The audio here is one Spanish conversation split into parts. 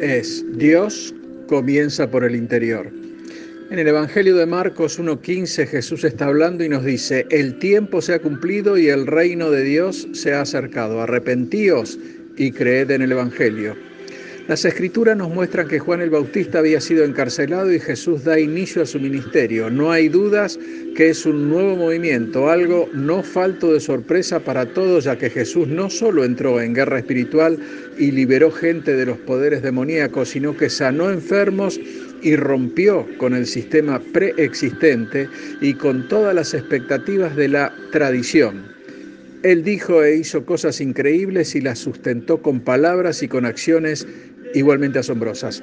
es Dios comienza por el interior. En el Evangelio de Marcos 1.15 Jesús está hablando y nos dice, el tiempo se ha cumplido y el reino de Dios se ha acercado. Arrepentíos y creed en el Evangelio. Las escrituras nos muestran que Juan el Bautista había sido encarcelado y Jesús da inicio a su ministerio. No hay dudas que es un nuevo movimiento, algo no falto de sorpresa para todos, ya que Jesús no solo entró en guerra espiritual y liberó gente de los poderes demoníacos, sino que sanó enfermos y rompió con el sistema preexistente y con todas las expectativas de la tradición. Él dijo e hizo cosas increíbles y las sustentó con palabras y con acciones igualmente asombrosas.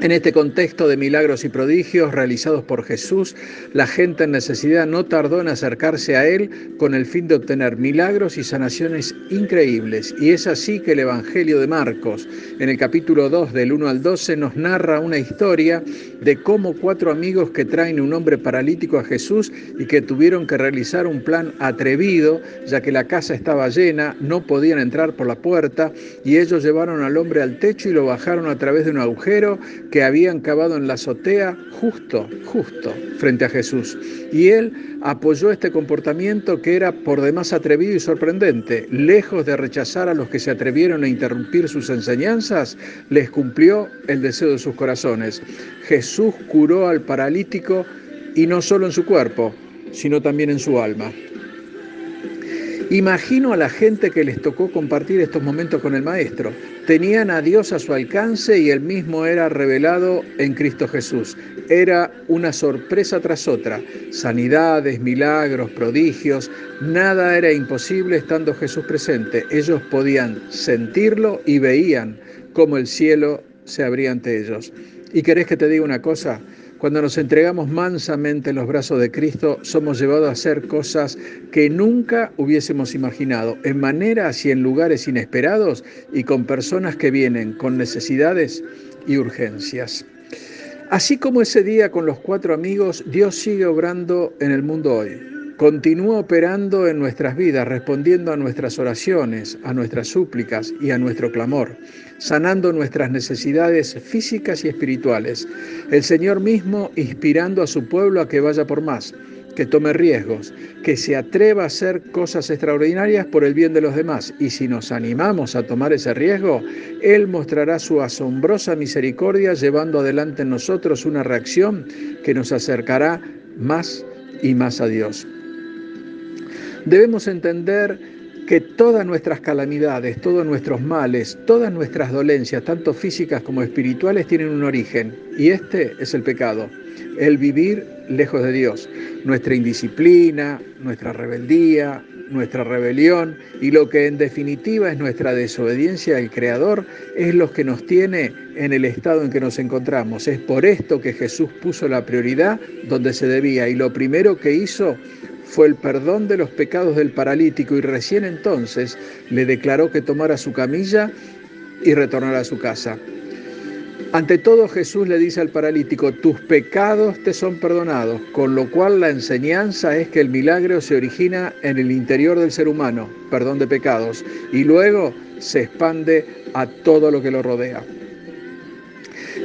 En este contexto de milagros y prodigios realizados por Jesús, la gente en necesidad no tardó en acercarse a Él con el fin de obtener milagros y sanaciones increíbles. Y es así que el Evangelio de Marcos, en el capítulo 2 del 1 al 12, nos narra una historia de cómo cuatro amigos que traen un hombre paralítico a Jesús y que tuvieron que realizar un plan atrevido, ya que la casa estaba llena, no podían entrar por la puerta, y ellos llevaron al hombre al techo y lo bajaron a través de un agujero que habían cavado en la azotea justo, justo frente a Jesús. Y él apoyó este comportamiento que era por demás atrevido y sorprendente. Lejos de rechazar a los que se atrevieron a interrumpir sus enseñanzas, les cumplió el deseo de sus corazones. Jesús curó al paralítico y no solo en su cuerpo, sino también en su alma. Imagino a la gente que les tocó compartir estos momentos con el Maestro. Tenían a Dios a su alcance y él mismo era revelado en Cristo Jesús. Era una sorpresa tras otra. Sanidades, milagros, prodigios. Nada era imposible estando Jesús presente. Ellos podían sentirlo y veían cómo el cielo se abría ante ellos. ¿Y querés que te diga una cosa? Cuando nos entregamos mansamente en los brazos de Cristo, somos llevados a hacer cosas que nunca hubiésemos imaginado, en maneras y en lugares inesperados y con personas que vienen con necesidades y urgencias. Así como ese día con los cuatro amigos, Dios sigue obrando en el mundo hoy. Continúa operando en nuestras vidas, respondiendo a nuestras oraciones, a nuestras súplicas y a nuestro clamor, sanando nuestras necesidades físicas y espirituales. El Señor mismo inspirando a su pueblo a que vaya por más, que tome riesgos, que se atreva a hacer cosas extraordinarias por el bien de los demás. Y si nos animamos a tomar ese riesgo, Él mostrará su asombrosa misericordia llevando adelante en nosotros una reacción que nos acercará más y más a Dios. Debemos entender que todas nuestras calamidades, todos nuestros males, todas nuestras dolencias, tanto físicas como espirituales, tienen un origen, y este es el pecado, el vivir lejos de Dios, nuestra indisciplina, nuestra rebeldía, nuestra rebelión y lo que en definitiva es nuestra desobediencia al Creador es lo que nos tiene en el estado en que nos encontramos. Es por esto que Jesús puso la prioridad donde se debía y lo primero que hizo fue el perdón de los pecados del paralítico y recién entonces le declaró que tomara su camilla y retornara a su casa. Ante todo Jesús le dice al paralítico, tus pecados te son perdonados, con lo cual la enseñanza es que el milagro se origina en el interior del ser humano, perdón de pecados, y luego se expande a todo lo que lo rodea.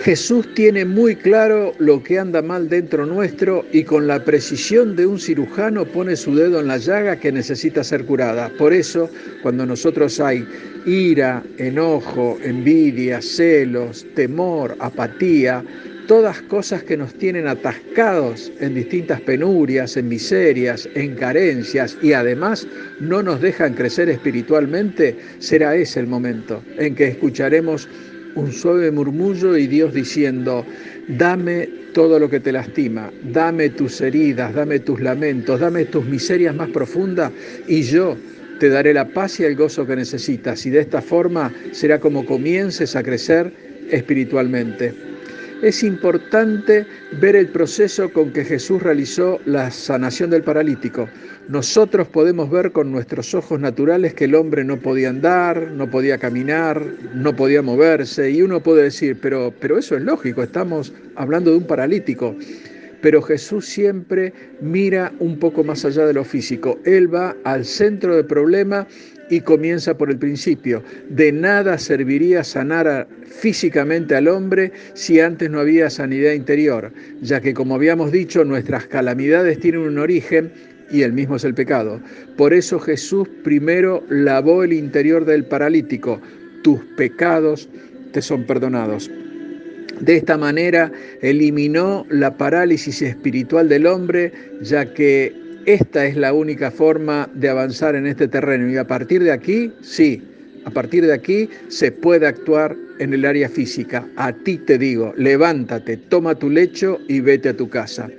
Jesús tiene muy claro lo que anda mal dentro nuestro y con la precisión de un cirujano pone su dedo en la llaga que necesita ser curada. Por eso, cuando nosotros hay ira, enojo, envidia, celos, temor, apatía, todas cosas que nos tienen atascados en distintas penurias, en miserias, en carencias y además no nos dejan crecer espiritualmente, será ese el momento en que escucharemos un suave murmullo y Dios diciendo, dame todo lo que te lastima, dame tus heridas, dame tus lamentos, dame tus miserias más profundas y yo te daré la paz y el gozo que necesitas y de esta forma será como comiences a crecer espiritualmente. Es importante ver el proceso con que Jesús realizó la sanación del paralítico. Nosotros podemos ver con nuestros ojos naturales que el hombre no podía andar, no podía caminar, no podía moverse y uno puede decir, pero, pero eso es lógico, estamos hablando de un paralítico. pero Jesús siempre mira un poco más allá de lo físico. Él va al centro del problema y comienza por el principio. De nada serviría sanar físicamente al hombre si antes no había sanidad interior, ya que como habíamos dicho, nuestras calamidades tienen un origen y el mismo es el pecado. Por eso Jesús primero lavó el interior del paralítico. Tus pecados te son perdonados. De esta manera eliminó la parálisis espiritual del hombre, ya que esta es la única forma de avanzar en este terreno. Y a partir de aquí, sí, a partir de aquí se puede actuar en el área física. A ti te digo, levántate, toma tu lecho y vete a tu casa.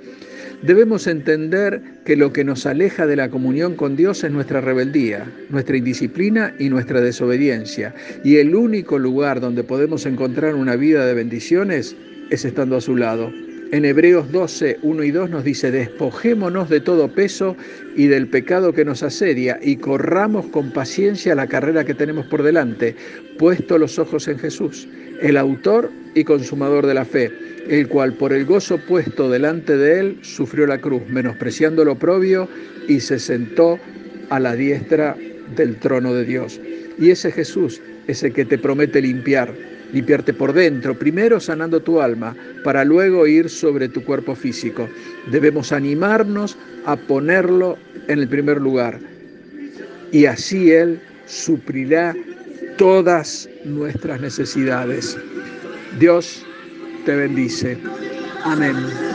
Debemos entender que lo que nos aleja de la comunión con Dios es nuestra rebeldía, nuestra indisciplina y nuestra desobediencia. Y el único lugar donde podemos encontrar una vida de bendiciones es estando a su lado. En Hebreos 12, 1 y 2 nos dice, despojémonos de todo peso y del pecado que nos asedia y corramos con paciencia la carrera que tenemos por delante, puesto los ojos en Jesús, el autor y consumador de la fe el cual por el gozo puesto delante de él sufrió la cruz, menospreciando lo propio, y se sentó a la diestra del trono de Dios. Y ese Jesús es el que te promete limpiar, limpiarte por dentro, primero sanando tu alma, para luego ir sobre tu cuerpo físico. Debemos animarnos a ponerlo en el primer lugar. Y así Él suplirá todas nuestras necesidades. Dios te bendice. Amén.